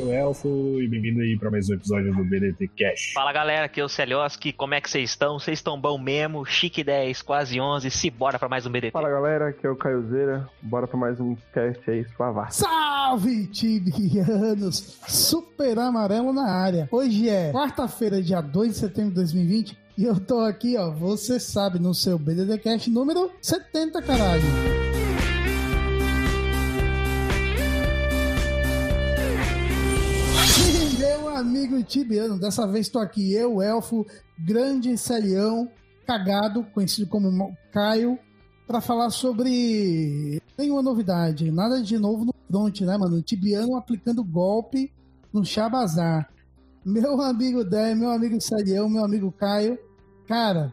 Aqui é o Elfo e bem-vindo aí pra mais um episódio do BDT Cash. Fala galera, aqui é o Celioski, como é que vocês estão? Vocês estão bom mesmo? Chique 10, quase 11, se bora pra mais um BDT. Fala galera, aqui é o Caiozeira, bora pra mais um cast aí, suavar. Salve, tibianos! Super amarelo na área. Hoje é quarta-feira, dia 2 de setembro de 2020 e eu tô aqui, ó, você sabe, no seu BDDcast número 70, caralho. Amigo tibiano, dessa vez tô aqui, eu, Elfo, grande celião, cagado, conhecido como Caio, pra falar sobre nenhuma novidade, nada de novo no front, né, mano? Tibiano aplicando golpe no Chabazar. Meu amigo Dé, meu amigo Celião, meu amigo Caio, cara,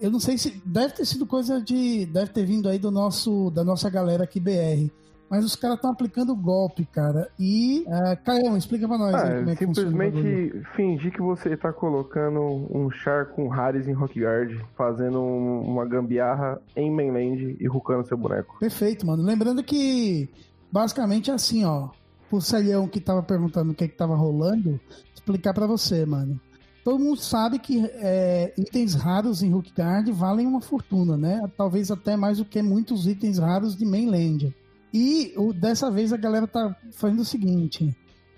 eu não sei se deve ter sido coisa de, deve ter vindo aí do nosso, da nossa galera aqui BR. Mas os caras estão aplicando golpe, cara. E, uh, Caio, explica pra nós aí Ah, como é que simplesmente fingir que você tá colocando um char com Haris em Rockguard, fazendo um- uma gambiarra em mainland e rucando seu boneco. Perfeito, mano. Lembrando que basicamente é assim, ó. Pro Celião que tava perguntando o que que tava rolando, explicar pra você, mano. Todo mundo sabe que é, itens raros em Hookguard valem uma fortuna, né? Talvez até mais do que muitos itens raros de mainland. E o- dessa vez a galera tá fazendo o seguinte: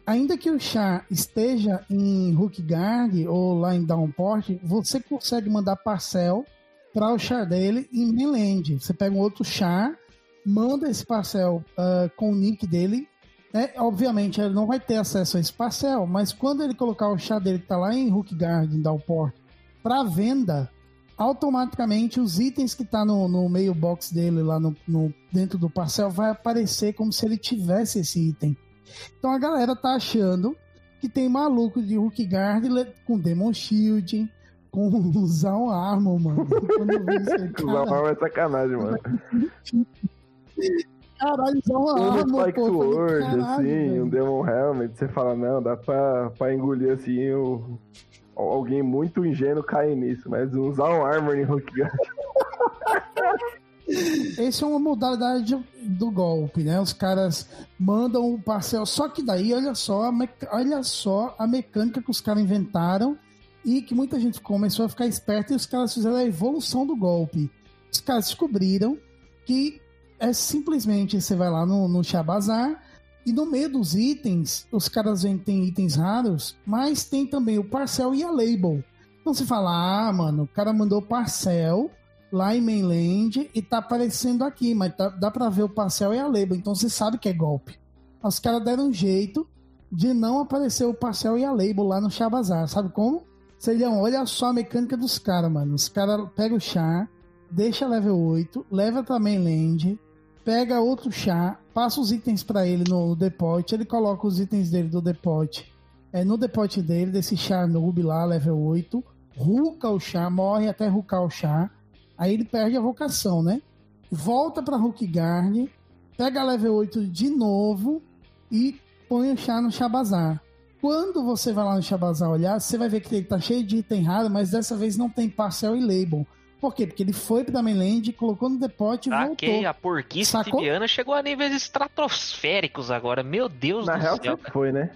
ainda que o char esteja em Hookguard ou lá em Downport, você consegue mandar parcel para o char dele em mainland. Você pega um outro char, manda esse parcel ah, com o nick dele. né? Obviamente ele não vai ter acesso a esse parcel, mas quando ele colocar o char dele que tá lá em Hookguard, em Downport, para venda, automaticamente os itens que tá no, no mailbox dele lá no, no- dentro do parcel vai aparecer como se ele tivesse esse item. Então a galera tá achando que tem maluco de Hookguard le- com Demon Shield, com usar um arma, mano. Isso Usar cara, uma é sacanagem, mano. Caralho, usar uma Um arma, Spike pô. Sword, assim, velho. um Demon Helmet, você fala, não, dá pra, pra engolir assim o... Alguém muito ingênuo cair nisso, mas usar um Armor em Rockguard. Esse é uma modalidade do golpe, né? Os caras mandam o parcel. Só que daí, olha só, olha só a mecânica que os caras inventaram e que muita gente começou a ficar esperta e os caras fizeram a evolução do golpe. Os caras descobriram que é simplesmente você vai lá no, no Shabazar e no meio dos itens, os caras que tem itens raros, mas tem também o parcel e a label. Então você fala, ah, mano, o cara mandou parcel lá em mainland e tá aparecendo aqui, mas tá- dá pra ver o parcel e a label, então você sabe que é golpe. Os caras deram um jeito de não aparecer o parcel e a label lá no Shabazar, sabe como? Seria, olha só a mecânica dos caras, mano. Os caras pegam o char, deixa level 8, leva pra mainland, pega outro char, passa os itens pra ele no depot, ele coloca os itens dele do depot é, no depot dele, desse char noob lá, level 8, ruca o char, morre até rucar o char, aí ele perde a vocação, né? Volta pra Hookguard, pega level 8 de novo e põe o char no Shabazar. Quando você vai lá no Shabazar olhar, você vai ver que ele tá cheio de item raro, mas dessa vez não tem parcel e label. Por quê? Porque ele foi pra mainland, colocou no depot e Ok, voltou. a porquice Sacou? tibiana chegou a níveis estratosféricos agora. Meu Deus Na do real, céu. foi, né?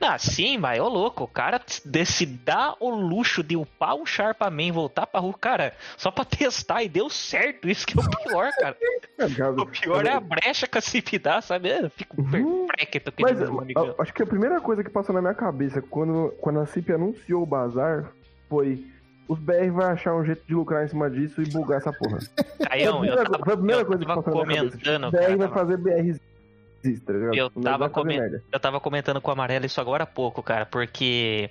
Ah, sim, mas ô louco, o cara se dá o luxo de upar o Sharpaman e voltar pra rua, cara, só pra testar e deu certo. Isso que é o pior, cara. O pior é a brecha que a CIP dá, sabe? Eu fico perplex aqui Mas eu acho que a primeira coisa que passou na minha cabeça quando, quando a CIP anunciou o bazar foi os BR vai achar um jeito de lucrar em cima disso e bugar essa porra. Caião, eu tava, foi a primeira eu coisa que tava cabeça. comentando, Tipo, BR vai fazer BRzinho tá ligado? Eu tava, coment... eu tava comentando com o Amarelo isso agora há pouco, cara, porque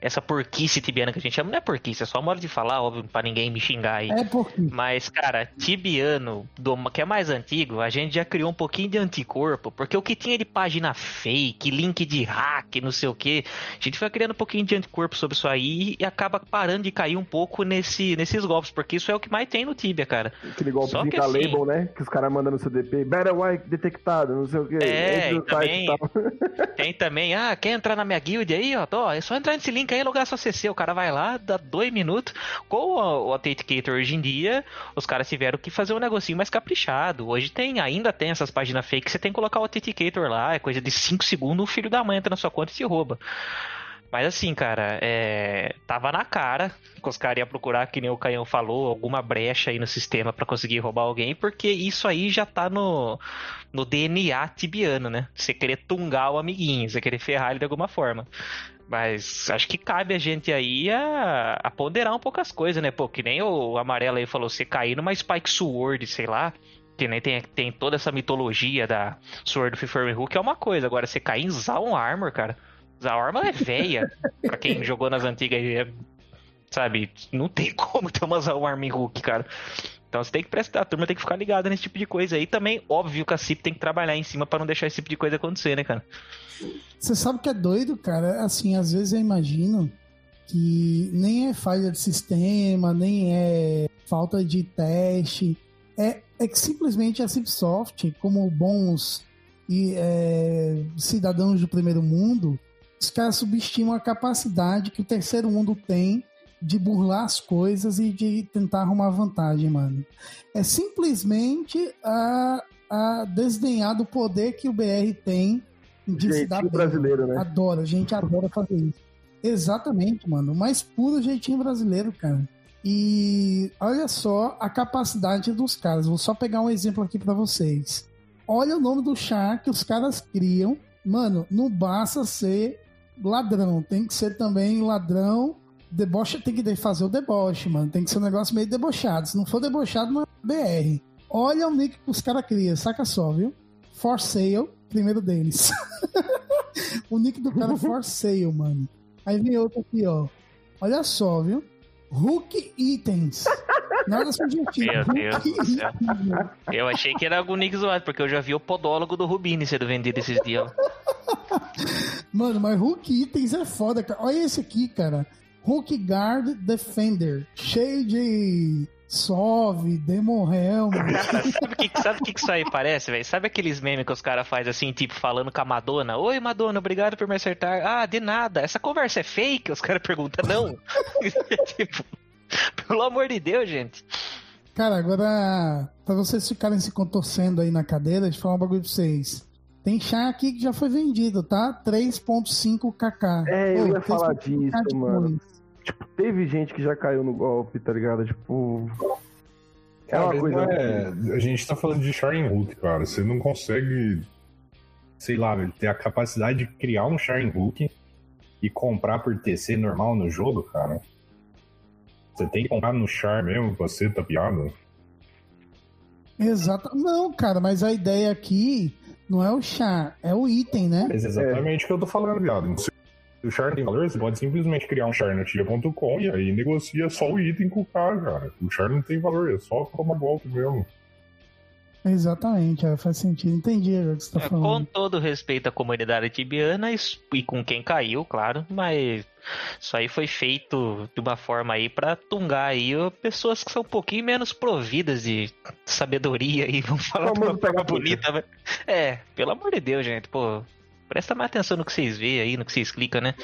essa porquice tibiana que a gente chama, não é porquice, é só modo de falar, óbvio, pra ninguém me xingar aí. É porquice. Mas, cara, tibiano, do, que é mais antigo, a gente já criou um pouquinho de anticorpo, porque o que tinha de página fake, link de hack, não sei o que, a gente foi criando um pouquinho de anticorpo sobre isso aí e acaba parando de cair um pouco nesse, nesses golpes, porque isso é o que mais tem no Tibia, cara. Aquele golpe Só de assim, label, né? Que os caras mandam no CDP, Battle White detectado, não sei o que. É, e também, tem também, ah, quer entrar na minha guild aí, ó, tô, é só entrar nesse link aí logar sua CC. O cara vai lá, dá dois minutos. Com o, o Authenticator hoje em dia, os caras tiveram que fazer um negocinho mais caprichado. Hoje tem, ainda tem essas páginas fake que você tem que colocar o Authenticator lá, é coisa de 5 segundos, o filho da mãe entra na sua conta e se rouba. Mas assim, cara, é... tava na cara que os caras iam procurar, que nem o Canhão falou, alguma brecha aí no sistema para conseguir roubar alguém, porque isso aí já tá no, no DNA tibiano, né? Você querer tungar o amiguinho, você querer ferrar ele de alguma forma. Mas acho que cabe a gente aí a, a ponderar um pouco as coisas, né? Pô, que nem o Amarelo aí falou, você cair numa Spike Sword, sei lá, que nem tem, tem toda essa mitologia da Sword of Furry Hook, é uma coisa. Agora, você cair em Zaun Armor, cara, a arma é velha. pra quem jogou nas antigas, é, sabe? Não tem como ter uma arma em Hulk, cara. Então você tem que prestar, a turma tem que ficar ligada nesse tipo de coisa aí. Também, óbvio que a CIP tem que trabalhar em cima para não deixar esse tipo de coisa acontecer, né, cara? Você sabe que é doido, cara? Assim, às vezes eu imagino que nem é falha de sistema, nem é falta de teste. É, é que simplesmente a Cipsoft, como bons e, é, cidadãos do primeiro mundo, os caras subestimam a capacidade que o terceiro mundo tem de burlar as coisas e de tentar arrumar vantagem, mano. É simplesmente a, a desdenhar do poder que o BR tem de jeitinho se dar bem. brasileiro, né? Adora, a gente adora fazer isso. Exatamente, mano. O mais puro jeitinho brasileiro, cara. E olha só a capacidade dos caras. Vou só pegar um exemplo aqui para vocês. Olha o nome do chá que os caras criam. Mano, não basta ser ladrão, tem que ser também ladrão. Deboche tem que fazer o deboche, mano. Tem que ser um negócio meio debochado. Se não for debochado, não é BR. Olha o nick que os caras criam, saca só, viu? For sale, primeiro deles. o nick do cara é For sale, mano. Aí vem outro aqui, ó. Olha só, viu? Hook Itens. Nada sugestivo. Meu Deus. Eu achei que era algum nick zoado, porque eu já vi o podólogo do Rubini sendo vendido esses dias. Mano, mas Hulk Itens é foda, cara. Olha esse aqui, cara. Hulk Guard Defender. Cheio de Sove, Demon Helm. sabe o que, sabe que, que isso aí parece, velho? Sabe aqueles memes que os caras fazem assim, tipo, falando com a Madonna? Oi, Madonna, obrigado por me acertar. Ah, de nada. Essa conversa é fake? Os caras perguntam, não. tipo, pelo amor de Deus, gente. Cara, agora, pra vocês ficarem se contorcendo aí na cadeira, deixa eu falar um bagulho pra vocês. Tem chá aqui que já foi vendido, tá? 3.5 kk. É, eu Pô, ia falar disso, mano. Tipo, teve gente que já caiu no golpe, tá ligado? Tipo. É uma coisa. É... A gente tá falando de Sharing Hook, cara. Você não consegue, sei lá, ter a capacidade de criar um Sharing Hook e comprar por TC normal no jogo, cara. Você tem que comprar no Char mesmo pra ser tapeado. Exato. Não, cara, mas a ideia aqui não é o char, é o item, né? Mas exatamente o que eu tô falando, viado. Se o char tem valor, você pode simplesmente criar um char na tia.com e aí negocia só o item com o cara, cara. O char não tem valor, é só toma golpe mesmo. Exatamente, é, faz sentido. Entendi o que você tá é, falando. Com todo respeito à comunidade tibiana e com quem caiu, claro, mas isso aí foi feito de uma forma aí para tungar aí pessoas que são um pouquinho menos providas de sabedoria aí, vamos falar de uma forma bonita. Mas... É, pelo amor de Deus, gente, pô, presta mais atenção no que vocês veem aí, no que vocês clicam, né?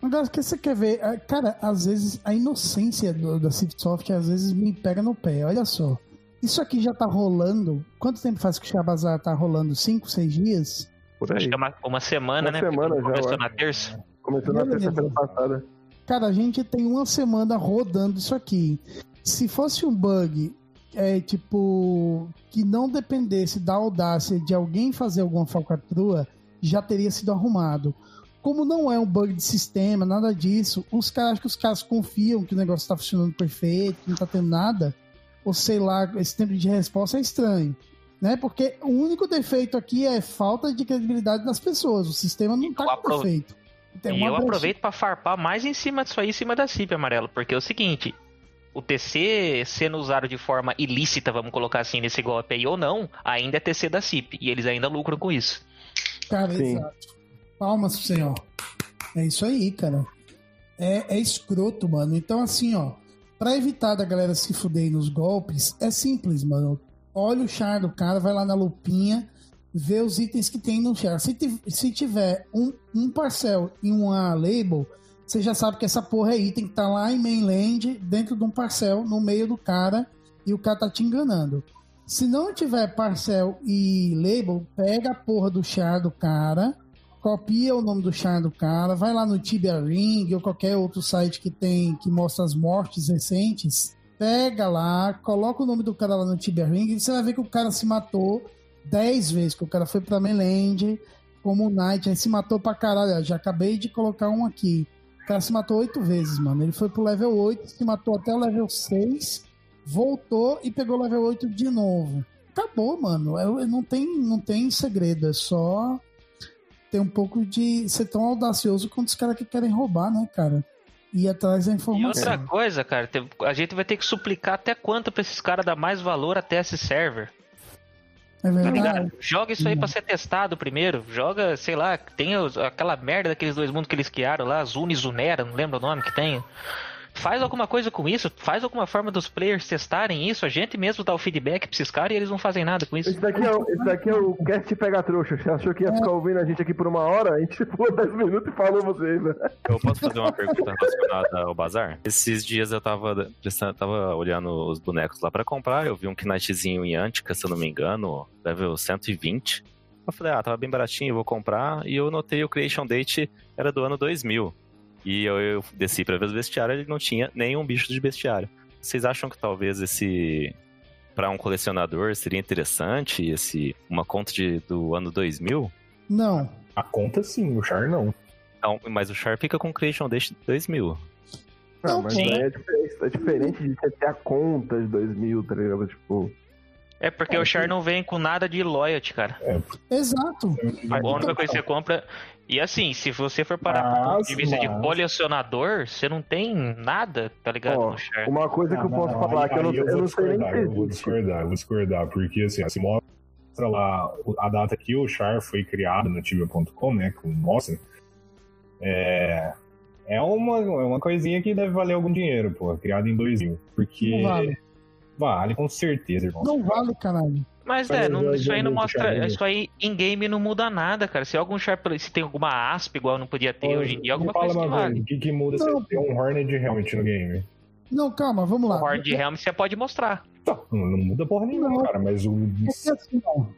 Agora, que você quer ver? É, cara, às vezes a inocência do, da Soft às vezes me pega no pé, olha só. Isso aqui já tá rolando. Quanto tempo faz que o Shabazar tá rolando? Cinco, seis dias? Por aí. Acho que é uma, uma semana, uma né? Semana já, começou na terça. Começou na terça-feira passada. Cara, a gente tem uma semana rodando isso aqui. Se fosse um bug, é tipo, que não dependesse da audácia de alguém fazer alguma falcatrua, já teria sido arrumado. Como não é um bug de sistema, nada disso, os caras que os caras confiam que o negócio está funcionando perfeito, que não está tendo nada, ou sei lá, esse tempo de resposta é estranho. né? Porque o único defeito aqui é falta de credibilidade das pessoas. O sistema não está com defeito. Tem e eu aproveito para farpar mais em cima disso aí, em cima da CIP amarelo, porque é o seguinte, o TC sendo usado de forma ilícita, vamos colocar assim, nesse golpe aí ou não, ainda é TC da CIP, e eles ainda lucram com isso. Cara, Sim. exato. Palmas pro senhor. É isso aí, cara. É, é escroto, mano. Então, assim, ó, pra evitar da galera se fuder nos golpes, é simples, mano. Olha o char do cara, vai lá na lupinha, vê os itens que tem no char. Se, se tiver um, um parcel e uma label, você já sabe que essa porra é item que tá lá em mainland, dentro de um parcel, no meio do cara, e o cara tá te enganando. Se não tiver parcel e label, pega a porra do char do cara, copia o nome do char do cara, vai lá no Tibia Ring ou qualquer outro site que tem que mostra as mortes recentes, pega lá, coloca o nome do cara lá no Tibia Ring e você vai ver que o cara se matou 10 vezes, que o cara foi pra mainland como Knight, aí se matou pra caralho. Já acabei de colocar um aqui cara se matou oito vezes, mano. Ele foi pro level 8, se matou até o level 6, voltou e pegou o level 8 de novo. Acabou, mano. É, não tem, não tem segredo, é só ter um pouco de ser tão audacioso quanto os caras que querem roubar, né, cara? E atrás da informação. E outra coisa, cara, a gente vai ter que suplicar até quanto pra esses caras dar mais valor até esse server. É verdade. Tá Joga isso aí pra ser testado primeiro. Joga, sei lá, tem aquela merda daqueles dois mundos que eles criaram lá, Zuni e Zunera, não lembro o nome que tem. Faz alguma coisa com isso, faz alguma forma dos players testarem isso, a gente mesmo dá o feedback pra esses caras e eles não fazem nada com isso. Esse daqui é, o, esse daqui é o cast pega trouxa. Você achou que ia ficar ouvindo a gente aqui por uma hora? A gente pulou 10 minutos e falou vocês, né? Eu posso fazer uma pergunta relacionada ao bazar? Esses dias eu tava, tava olhando os bonecos lá pra comprar, eu vi um Knightzinho em Antica, se eu não me engano, level 120. Eu falei, ah, tava bem baratinho, vou comprar. E eu notei o Creation Date era do ano 2000. E eu, eu desci para ver os bestiários e não tinha nenhum bicho de bestiário. Vocês acham que talvez esse para um colecionador seria interessante esse uma conta de, do ano 2000? Não. A conta sim, o char não. não mas o char fica com Creation desde 2000. Não, mas é diferente, é diferente de você ter a conta de 2000, tá ligado? Tipo. É porque é, o Char não vem com nada de loyalty, cara. É. Exato. A única coisa que você compra. E assim, se você for parar do ponto de vista de colecionador, você não tem nada, tá ligado? Ó, no Char. Uma coisa que eu posso não, falar, aí, que eu não, eu, eu não sei nem Eu vou discordar, eu vou discordar, porque assim, se mostra lá a data que o Char foi criado no Tibia.com, né? Que mostra. É. É uma, é uma coisinha que deve valer algum dinheiro, pô, criado em 2000. Porque. Não vale Vale, com certeza, irmão. Não vale, caralho. Mas é, não, isso aí não mostra. Isso aí em game não muda nada, cara. Se algum Sharp, se tem alguma asp igual não podia ter hoje em dia, alguma fala, coisa que vale. O que, que muda não. se tem um Horned Helmet no game? Não, calma, vamos lá. O Horned Helmet você pode mostrar. Tá, não, não muda porra nenhuma, não. cara, mas o. É assim, não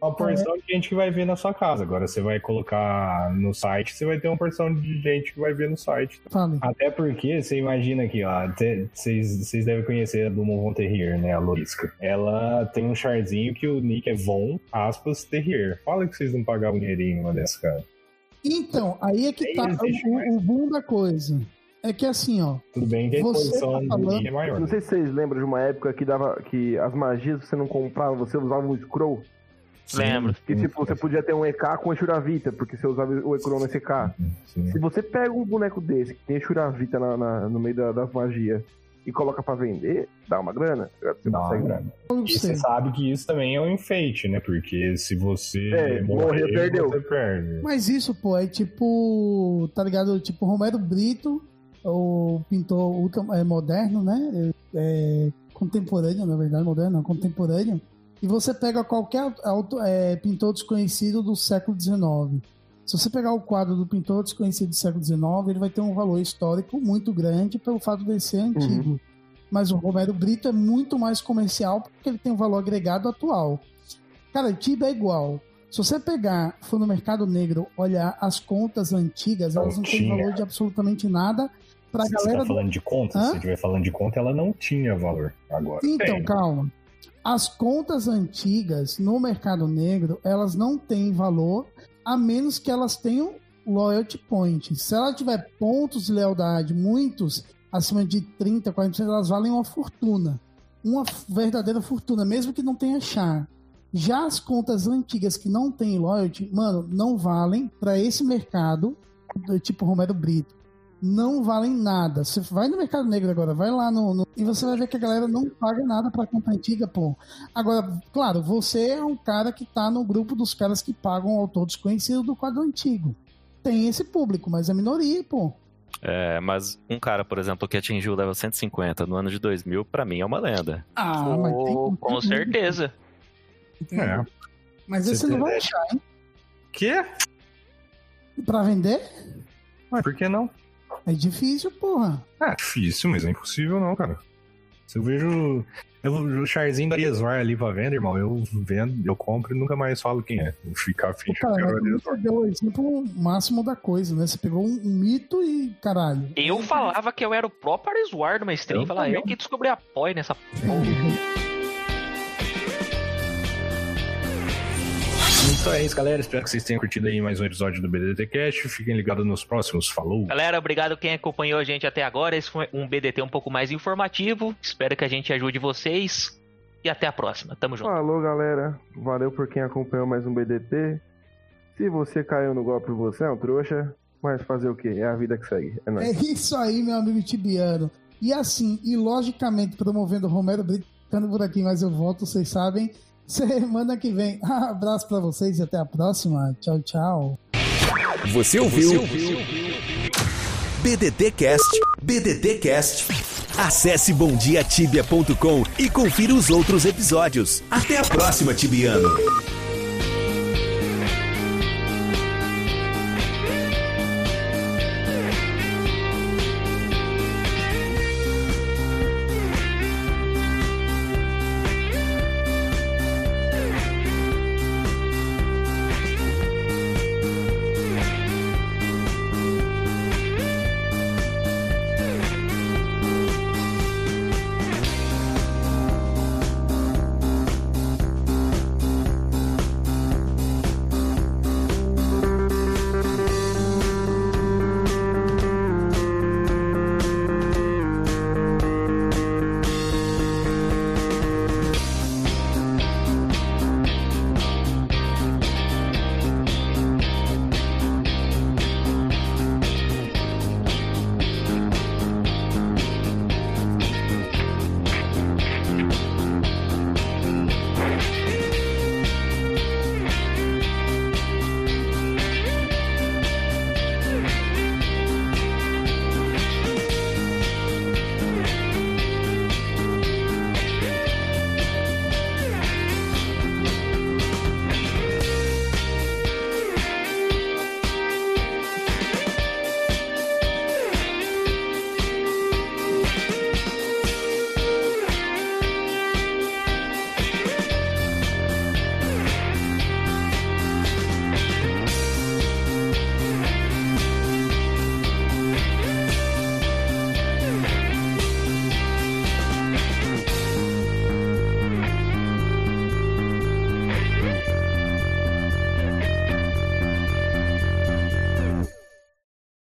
uma porção é. de gente que vai ver na sua casa. Agora você vai colocar no site, você vai ter uma porção de gente que vai ver no site. Fale. Até porque você imagina aqui, ó, vocês devem conhecer a Blue Von Terrier, né, a Lorisca. Ela tem um charzinho que o nick é Von, aspas, Terrier. Fala que vocês não pagavam dinheirinho uma dessa, cara. Então, aí é que tá o, o boom da coisa. É que assim, ó. Tudo bem que a exposição tá falando... é maior. Não sei se vocês lembram de uma época que dava que as magias você não comprava, você usava um scroll. Lembro. Que tipo, você podia ter um EK com Shuravita, porque você usava o Ecrono SK. Se você pega um boneco desse que tem Shuravita na, na, no meio da, das magias e coloca para vender, dá uma grana. Você dá consegue grana. E você sabe que isso também é um enfeite, né? Porque se você é, morrer, morrer perdeu. você perde. Mas isso, pô, é tipo, tá ligado? Tipo Romero Brito, o pintor ultra, é, moderno, né? É, contemporâneo, na verdade, moderno, não, contemporâneo e você pega qualquer auto, é, pintor desconhecido do século XIX. Se você pegar o quadro do pintor desconhecido do século XIX, ele vai ter um valor histórico muito grande pelo fato de ser antigo. Uhum. Mas o Romero Brito é muito mais comercial porque ele tem um valor agregado atual. Cara, Tiba é igual. Se você pegar, for no mercado negro, olhar as contas antigas, elas não, não têm valor de absolutamente nada pra se galera. Você tá falando do... de conta? Hã? Se você estiver falando de conta, ela não tinha valor agora. Então, tem. calma. As contas antigas no mercado negro, elas não têm valor a menos que elas tenham loyalty points. Se ela tiver pontos de lealdade, muitos, acima de 30, 40%, elas valem uma fortuna. Uma verdadeira fortuna, mesmo que não tenha char. Já as contas antigas que não tem loyalty, mano, não valem para esse mercado do tipo Romero Brito. Não valem nada. Você vai no mercado negro agora, vai lá no, no e você vai ver que a galera não paga nada pra conta antiga, pô. Agora, claro, você é um cara que tá no grupo dos caras que pagam o autor desconhecido do quadro antigo. Tem esse público, mas é minoria, pô. É, mas um cara, por exemplo, que atingiu o level 150 no ano de 2000, para mim é uma lenda. Ah, oh, mas tem, com certeza. É. Mas esse não vai achar, hein? Quê? Pra vender? Mas por que não? É difícil, porra. É difícil, mas é impossível não, cara. Se eu vejo eu, o Charzinho da Iesvar ali pra venda, irmão, eu vendo, eu compro e nunca mais falo quem é. Vou ficar afim de Cara, você deu o exemplo máximo da coisa, né? Você pegou um, mito e caralho. Eu falava que eu era o próprio numa stream. Eu, falar, eu que descobri a POI nessa porra. Então é isso, galera. Espero que vocês tenham curtido aí mais um episódio do BDT Cast. Fiquem ligados nos próximos. Falou! Galera, obrigado quem acompanhou a gente até agora. Esse foi um BDT um pouco mais informativo. Espero que a gente ajude vocês. E até a próxima. Tamo junto. Falou, galera. Valeu por quem acompanhou mais um BDT. Se você caiu no golpe, você é um trouxa. Mas fazer o quê? É a vida que segue. É, nóis. é isso aí, meu amigo Tibiano. E assim, e logicamente promovendo o Romero Brito, ficando por aqui, mas eu volto, vocês sabem. Semana que vem. abraço para vocês e até a próxima. Tchau, tchau. Você ouviu? BDT Cast. BDT Cast. Acesse bomdiatibia.com e confira os outros episódios. Até a próxima, Tibiano.